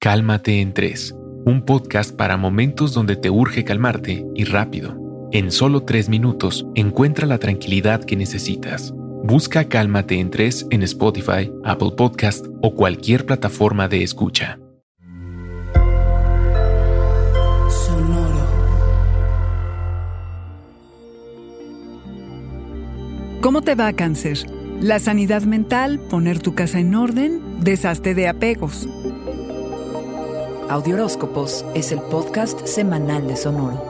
Cálmate en 3, un podcast para momentos donde te urge calmarte y rápido. En solo 3 minutos encuentra la tranquilidad que necesitas. Busca Cálmate en 3 en Spotify, Apple Podcast o cualquier plataforma de escucha. Sonoro. ¿Cómo te va cáncer? La sanidad mental, poner tu casa en orden, deshazte de apegos. Audioróscopos es el podcast semanal de Sonoro.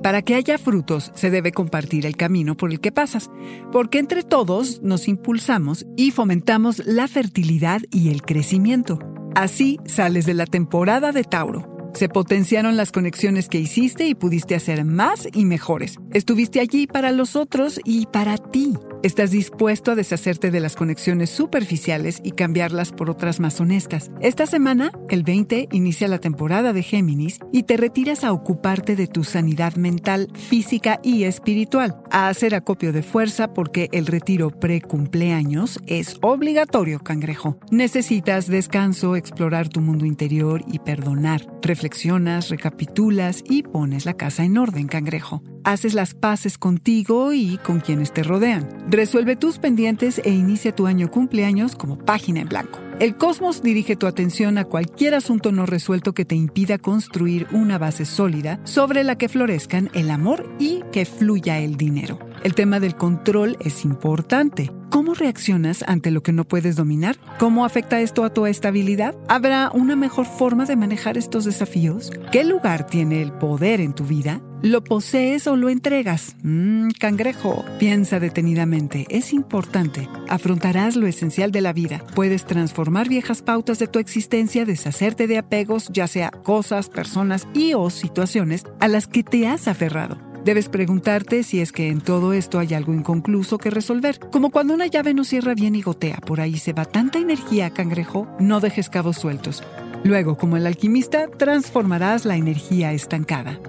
Para que haya frutos se debe compartir el camino por el que pasas, porque entre todos nos impulsamos y fomentamos la fertilidad y el crecimiento. Así sales de la temporada de Tauro se potenciaron las conexiones que hiciste y pudiste hacer más y mejores. Estuviste allí para los otros y para ti. Estás dispuesto a deshacerte de las conexiones superficiales y cambiarlas por otras más honestas. Esta semana, el 20, inicia la temporada de Géminis y te retiras a ocuparte de tu sanidad mental, física y espiritual, a hacer acopio de fuerza porque el retiro pre-cumpleaños es obligatorio, cangrejo. Necesitas descanso, explorar tu mundo interior y perdonar. Reflexionas, recapitulas y pones la casa en orden, cangrejo haces las paces contigo y con quienes te rodean. Resuelve tus pendientes e inicia tu año cumpleaños como página en blanco. El cosmos dirige tu atención a cualquier asunto no resuelto que te impida construir una base sólida sobre la que florezcan el amor y que fluya el dinero. El tema del control es importante. ¿Cómo reaccionas ante lo que no puedes dominar? ¿Cómo afecta esto a tu estabilidad? ¿Habrá una mejor forma de manejar estos desafíos? ¿Qué lugar tiene el poder en tu vida? ¿Lo posees o lo entregas? Mmm, cangrejo. Piensa detenidamente. Es importante. Afrontarás lo esencial de la vida. Puedes transformar viejas pautas de tu existencia, deshacerte de apegos, ya sea cosas, personas y o situaciones a las que te has aferrado. Debes preguntarte si es que en todo esto hay algo inconcluso que resolver, como cuando una llave no cierra bien y gotea, por ahí se va tanta energía, cangrejo, no dejes cabos sueltos. Luego, como el alquimista, transformarás la energía estancada.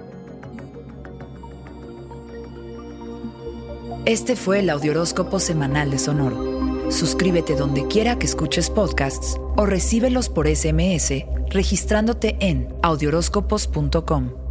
Este fue el Audioróscopo Semanal de Sonoro. Suscríbete donde quiera que escuches podcasts o recíbelos por SMS registrándote en audioróscopos.com.